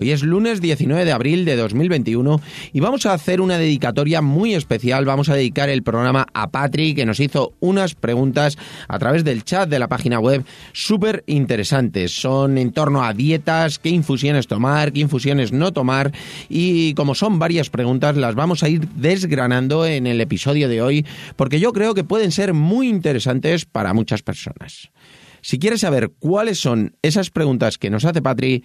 Hoy es lunes 19 de abril de 2021 y vamos a hacer una dedicatoria muy especial. Vamos a dedicar el programa a Patrick, que nos hizo unas preguntas a través del chat de la página web súper interesantes. Son en torno a dietas, qué infusiones tomar, qué infusiones no tomar y como son varias preguntas las vamos a ir desgranando en el episodio de hoy porque yo creo que pueden ser muy interesantes para muchas personas. Si quieres saber cuáles son esas preguntas que nos hace Patrick,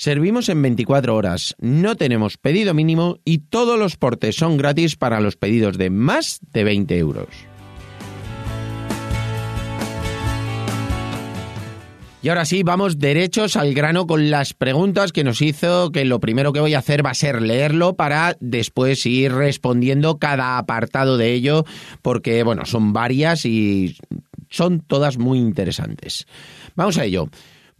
Servimos en 24 horas, no tenemos pedido mínimo y todos los portes son gratis para los pedidos de más de 20 euros. Y ahora sí, vamos derechos al grano con las preguntas que nos hizo, que lo primero que voy a hacer va a ser leerlo para después ir respondiendo cada apartado de ello, porque bueno, son varias y son todas muy interesantes. Vamos a ello.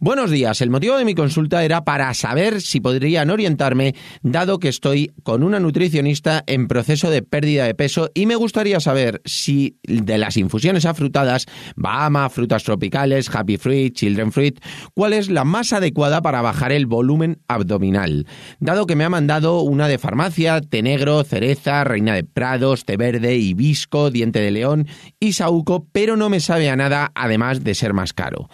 Buenos días. El motivo de mi consulta era para saber si podrían orientarme, dado que estoy con una nutricionista en proceso de pérdida de peso y me gustaría saber si de las infusiones afrutadas, Bahama, frutas tropicales, Happy Fruit, Children Fruit, cuál es la más adecuada para bajar el volumen abdominal. Dado que me ha mandado una de farmacia, té negro, cereza, reina de prados, té verde, hibisco, diente de león y saúco, pero no me sabe a nada además de ser más caro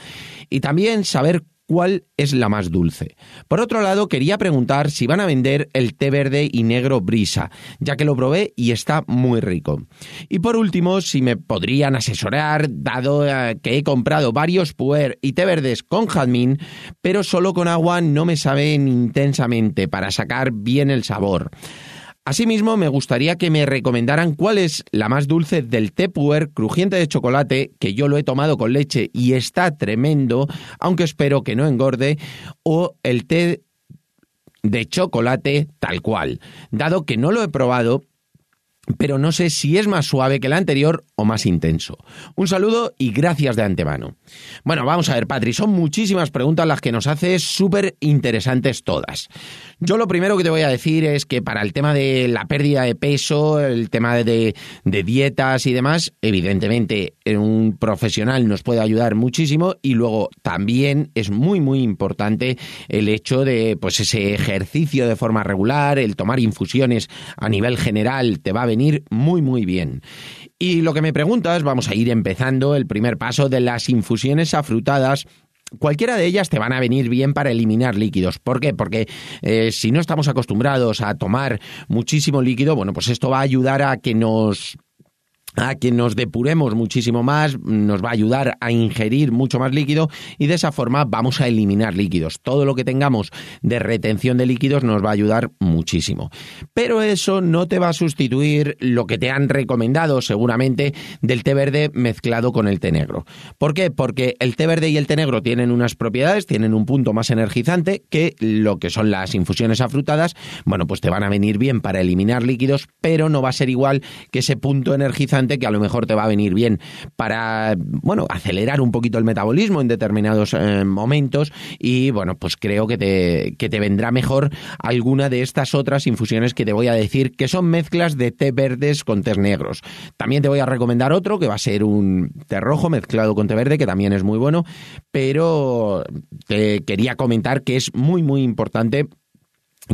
y también saber cuál es la más dulce. Por otro lado, quería preguntar si van a vender el té verde y negro brisa, ya que lo probé y está muy rico. Y por último, si me podrían asesorar, dado eh, que he comprado varios puer y té verdes con jazmín, pero solo con agua no me saben intensamente para sacar bien el sabor. Asimismo, me gustaría que me recomendaran cuál es la más dulce del puer crujiente de chocolate, que yo lo he tomado con leche y está tremendo, aunque espero que no engorde, o el té de chocolate tal cual. Dado que no lo he probado, pero no sé si es más suave que el anterior o más intenso. Un saludo y gracias de antemano. Bueno, vamos a ver, Patri, son muchísimas preguntas las que nos hace, súper interesantes todas. Yo lo primero que te voy a decir es que para el tema de la pérdida de peso, el tema de, de dietas y demás, evidentemente un profesional nos puede ayudar muchísimo y luego también es muy muy importante el hecho de pues ese ejercicio de forma regular, el tomar infusiones a nivel general te va a venir muy muy bien. Y lo que me preguntas, vamos a ir empezando el primer paso de las infusiones afrutadas Cualquiera de ellas te van a venir bien para eliminar líquidos. ¿Por qué? Porque eh, si no estamos acostumbrados a tomar muchísimo líquido, bueno, pues esto va a ayudar a que nos a que nos depuremos muchísimo más, nos va a ayudar a ingerir mucho más líquido y de esa forma vamos a eliminar líquidos. Todo lo que tengamos de retención de líquidos nos va a ayudar muchísimo. Pero eso no te va a sustituir lo que te han recomendado seguramente del té verde mezclado con el té negro. ¿Por qué? Porque el té verde y el té negro tienen unas propiedades, tienen un punto más energizante que lo que son las infusiones afrutadas. Bueno, pues te van a venir bien para eliminar líquidos, pero no va a ser igual que ese punto energizante que a lo mejor te va a venir bien para, bueno, acelerar un poquito el metabolismo en determinados eh, momentos y, bueno, pues creo que te, que te vendrá mejor alguna de estas otras infusiones que te voy a decir que son mezclas de té verdes con té negros. También te voy a recomendar otro que va a ser un té rojo mezclado con té verde que también es muy bueno, pero te quería comentar que es muy muy importante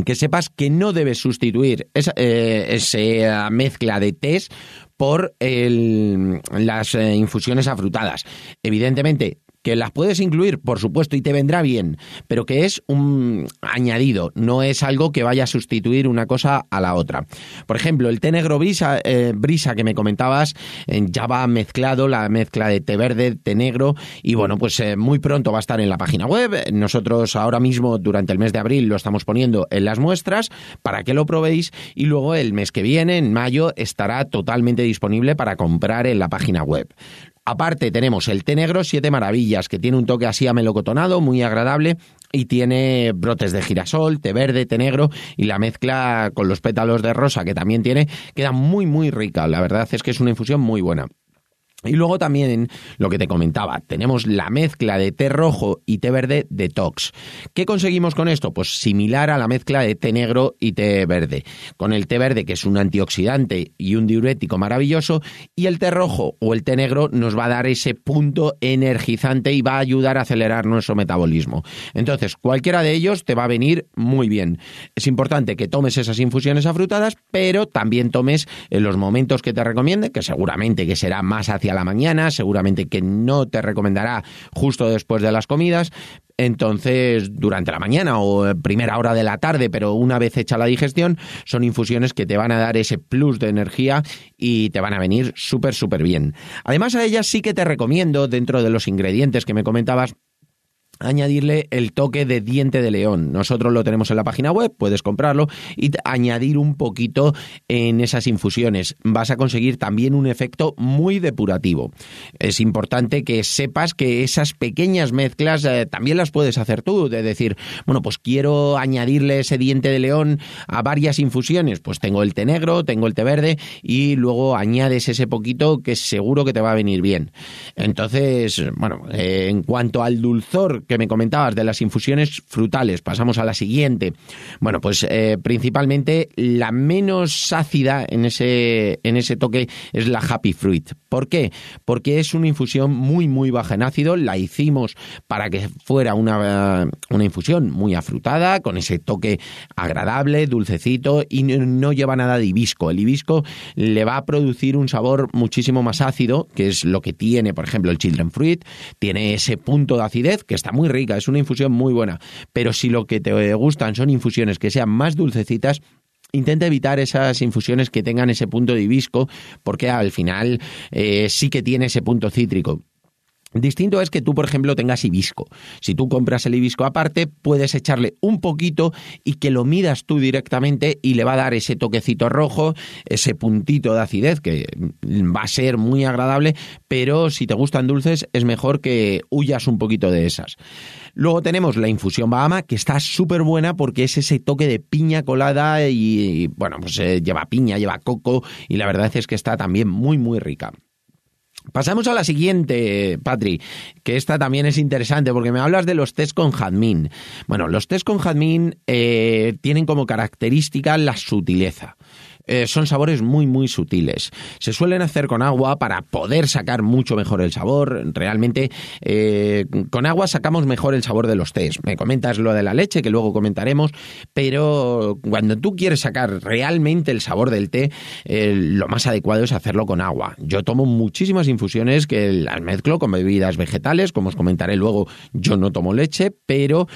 que sepas que no debes sustituir esa, eh, esa mezcla de tés por las eh, infusiones afrutadas. Evidentemente, que las puedes incluir, por supuesto, y te vendrá bien, pero que es un añadido, no es algo que vaya a sustituir una cosa a la otra. Por ejemplo, el té negro brisa, eh, brisa que me comentabas, ya va mezclado, la mezcla de té verde, té negro, y bueno, pues eh, muy pronto va a estar en la página web. Nosotros ahora mismo, durante el mes de abril, lo estamos poniendo en las muestras para que lo probéis, y luego el mes que viene, en mayo, estará totalmente disponible para comprar en la página web. Aparte tenemos el té negro Siete Maravillas, que tiene un toque así amelocotonado, muy agradable, y tiene brotes de girasol, té verde, té negro, y la mezcla con los pétalos de rosa que también tiene, queda muy, muy rica. La verdad es que es una infusión muy buena. Y luego también lo que te comentaba, tenemos la mezcla de té rojo y té verde detox. ¿Qué conseguimos con esto? Pues similar a la mezcla de té negro y té verde. Con el té verde, que es un antioxidante y un diurético maravilloso, y el té rojo o el té negro nos va a dar ese punto energizante y va a ayudar a acelerar nuestro metabolismo. Entonces, cualquiera de ellos te va a venir muy bien. Es importante que tomes esas infusiones afrutadas, pero también tomes en los momentos que te recomiende, que seguramente que será más hacia la mañana, seguramente que no te recomendará justo después de las comidas, entonces, durante la mañana o primera hora de la tarde, pero una vez hecha la digestión, son infusiones que te van a dar ese plus de energía y te van a venir súper, súper bien. Además, a ellas sí que te recomiendo, dentro de los ingredientes que me comentabas, añadirle el toque de diente de león. Nosotros lo tenemos en la página web, puedes comprarlo y añadir un poquito en esas infusiones. Vas a conseguir también un efecto muy depurativo. Es importante que sepas que esas pequeñas mezclas eh, también las puedes hacer tú, de decir, bueno, pues quiero añadirle ese diente de león a varias infusiones, pues tengo el té negro, tengo el té verde y luego añades ese poquito que seguro que te va a venir bien. Entonces, bueno, eh, en cuanto al dulzor que me comentabas de las infusiones frutales, pasamos a la siguiente. Bueno, pues eh, principalmente la menos ácida en ese, en ese toque es la Happy Fruit. ¿Por qué? Porque es una infusión muy, muy baja en ácido. La hicimos para que fuera una, una infusión muy afrutada, con ese toque agradable, dulcecito y no lleva nada de hibisco. El hibisco le va a producir un sabor muchísimo más ácido, que es lo que tiene, por ejemplo, el Children Fruit. Tiene ese punto de acidez que está muy rica, es una infusión muy buena. Pero si lo que te gustan son infusiones que sean más dulcecitas, intenta evitar esas infusiones que tengan ese punto de hibisco, porque al final eh, sí que tiene ese punto cítrico. Distinto es que tú, por ejemplo, tengas hibisco. Si tú compras el hibisco aparte, puedes echarle un poquito y que lo midas tú directamente y le va a dar ese toquecito rojo, ese puntito de acidez que va a ser muy agradable, pero si te gustan dulces es mejor que huyas un poquito de esas. Luego tenemos la infusión Bahama, que está súper buena porque es ese toque de piña colada y, bueno, pues eh, lleva piña, lleva coco y la verdad es que está también muy, muy rica. Pasamos a la siguiente, Patri, que esta también es interesante porque me hablas de los test con jazmín. Bueno, los test con jazmín eh, tienen como característica la sutileza. Eh, son sabores muy, muy sutiles. Se suelen hacer con agua para poder sacar mucho mejor el sabor. Realmente, eh, con agua sacamos mejor el sabor de los tés. Me comentas lo de la leche, que luego comentaremos, pero cuando tú quieres sacar realmente el sabor del té, eh, lo más adecuado es hacerlo con agua. Yo tomo muchísimas infusiones que las mezclo con bebidas vegetales, como os comentaré luego, yo no tomo leche, pero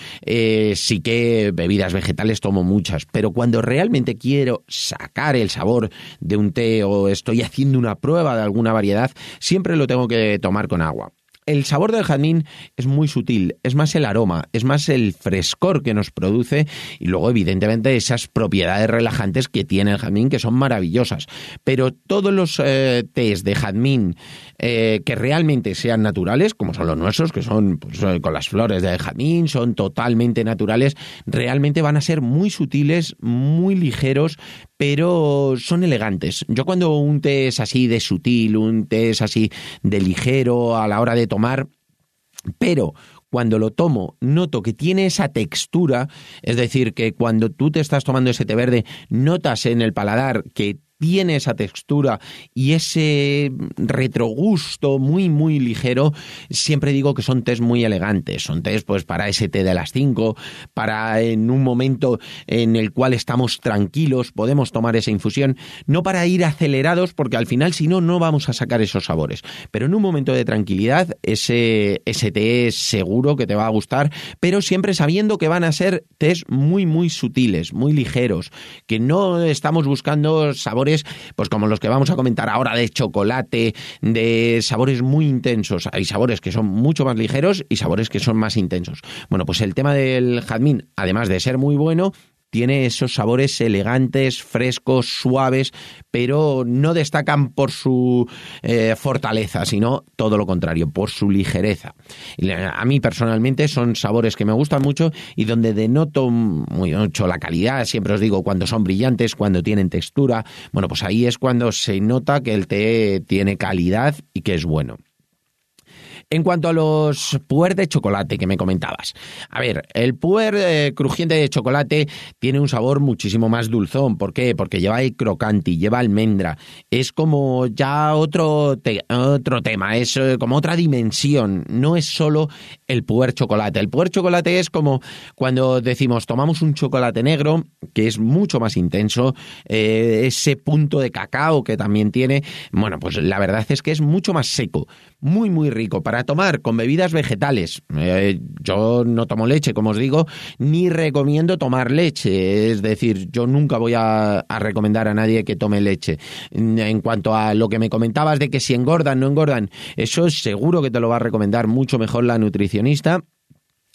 sí que bebidas vegetales tomo muchas. Pero cuando realmente quiero sacar el sabor de un té o estoy haciendo una prueba de alguna variedad, siempre lo tengo que tomar con agua el sabor del jazmín es muy sutil, es más el aroma, es más el frescor que nos produce y luego evidentemente esas propiedades relajantes que tiene el jazmín que son maravillosas. Pero todos los eh, tés de jazmín eh, que realmente sean naturales, como son los nuestros, que son pues, eh, con las flores de jazmín, son totalmente naturales, realmente van a ser muy sutiles, muy ligeros, pero son elegantes. Yo cuando un té es así de sutil, un té es así de ligero a la hora de tomar, pero cuando lo tomo noto que tiene esa textura, es decir, que cuando tú te estás tomando ese té verde notas en el paladar que tiene esa textura y ese retrogusto muy, muy ligero, siempre digo que son tés muy elegantes. Son tés pues para ese té de las 5, para en un momento en el cual estamos tranquilos, podemos tomar esa infusión, no para ir acelerados, porque al final si no, no vamos a sacar esos sabores. Pero en un momento de tranquilidad, ese, ese té seguro que te va a gustar, pero siempre sabiendo que van a ser tés muy, muy sutiles, muy ligeros, que no estamos buscando sabores pues como los que vamos a comentar ahora de chocolate, de sabores muy intensos. Hay sabores que son mucho más ligeros y sabores que son más intensos. Bueno, pues el tema del jazmín, además de ser muy bueno, tiene esos sabores elegantes, frescos, suaves, pero no destacan por su eh, fortaleza, sino todo lo contrario, por su ligereza. A mí personalmente son sabores que me gustan mucho y donde denoto mucho la calidad, siempre os digo, cuando son brillantes, cuando tienen textura, bueno, pues ahí es cuando se nota que el té tiene calidad y que es bueno. En cuanto a los puer de chocolate que me comentabas. A ver, el puer eh, crujiente de chocolate tiene un sabor muchísimo más dulzón. ¿Por qué? Porque lleva el crocanti, lleva almendra. Es como ya otro, otro tema, es eh, como otra dimensión. No es solo el puer chocolate. El puer chocolate es como cuando decimos tomamos un chocolate negro, que es mucho más intenso, eh, ese punto de cacao que también tiene. Bueno, pues la verdad es que es mucho más seco, muy, muy rico. Para tomar con bebidas vegetales. Eh, yo no tomo leche, como os digo, ni recomiendo tomar leche. Es decir, yo nunca voy a, a recomendar a nadie que tome leche. En cuanto a lo que me comentabas de que si engordan, no engordan, eso seguro que te lo va a recomendar mucho mejor la nutricionista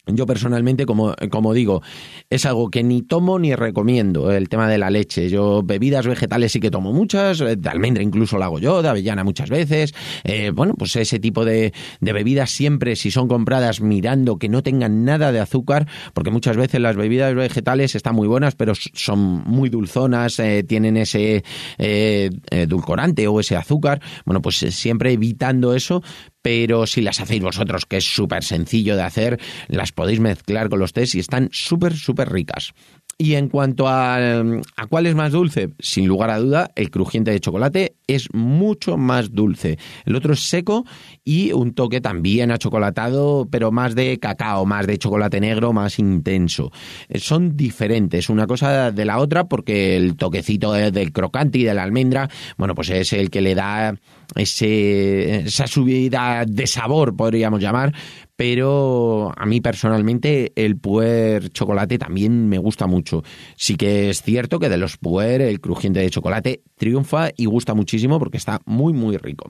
yo personalmente, como, como, digo, es algo que ni tomo ni recomiendo, el tema de la leche. Yo bebidas vegetales sí que tomo muchas, eh, de almendra incluso la hago yo, de avellana muchas veces. Eh, bueno, pues ese tipo de, de, bebidas siempre, si son compradas mirando que no tengan nada de azúcar, porque muchas veces las bebidas vegetales están muy buenas, pero son muy dulzonas, eh, tienen ese edulcorante o ese azúcar. Bueno, pues siempre evitando eso, pero si las hacéis vosotros, que es súper sencillo de hacer, las podéis mezclar con los tés y están súper, súper ricas. Y en cuanto a, a, cuál es más dulce, sin lugar a duda, el crujiente de chocolate es mucho más dulce. El otro es seco y un toque también achocolatado, pero más de cacao, más de chocolate negro, más intenso. Son diferentes una cosa de la otra porque el toquecito del crocante y de la almendra, bueno, pues es el que le da ese, esa subida de sabor, podríamos llamar, pero a mí personalmente el puer chocolate también me gusta mucho. Sí que es cierto que de los puer el crujiente de chocolate triunfa y gusta muchísimo porque está muy muy rico.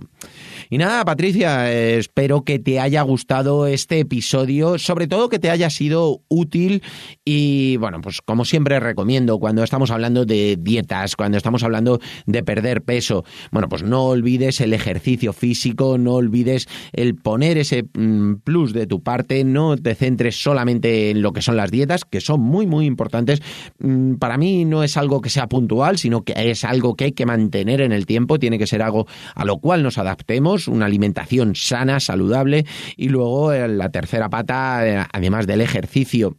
Y nada, Patricia, espero que te haya gustado este episodio, sobre todo que te haya sido útil y bueno, pues como siempre recomiendo cuando estamos hablando de dietas, cuando estamos hablando de perder peso, bueno, pues no olvides el ejercicio físico, no olvides el poner ese mm, plus de tu parte, no te centres solamente en lo que son las dietas, que son muy muy importantes. Mm, para mí no es algo que sea puntual, sino que es algo que hay que mantener en el tiempo, tiene que ser algo a lo cual nos adaptemos, una alimentación sana, saludable y luego eh, la tercera pata, eh, además del ejercicio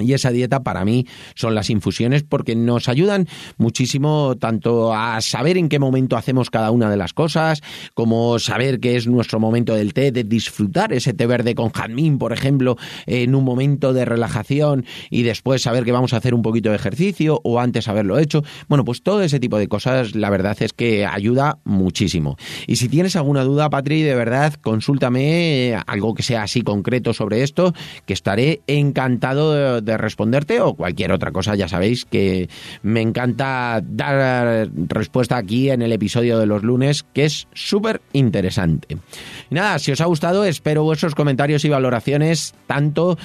y esa dieta para mí son las infusiones porque nos ayudan muchísimo tanto a saber en qué momento hacemos cada una de las cosas, como saber que es nuestro momento del té, de disfrutar ese té verde con jazmín, por ejemplo, en un momento de relajación y después saber que vamos a hacer un poquito de ejercicio o antes haberlo hecho. Bueno, pues todo ese tipo de cosas la verdad es que ayuda muchísimo. Y si tienes alguna duda, Patri, de verdad, consúltame algo que sea así concreto sobre esto, que estaré encantado de responderte o cualquier otra cosa, ya sabéis que me encanta dar respuesta aquí en el episodio de los lunes, que es súper interesante. nada, si os ha gustado, espero vuestros comentarios y valoraciones, tanto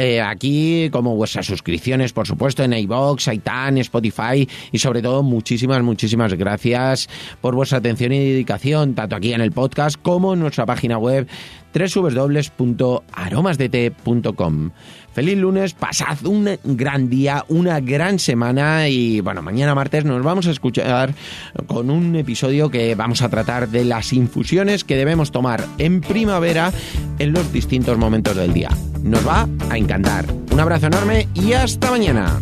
eh, aquí como vuestras suscripciones, por supuesto, en iBox, Aitan, Spotify y sobre todo muchísimas, muchísimas gracias por vuestra atención y dedicación, tanto aquí en el podcast como en nuestra página web www.aromasdt.com. Feliz lunes, pasad un gran día, una gran semana y bueno, mañana martes nos vamos a escuchar con un episodio que vamos a tratar de las infusiones que debemos tomar en primavera en los distintos momentos del día. Nos va a encantar. Un abrazo enorme y hasta mañana.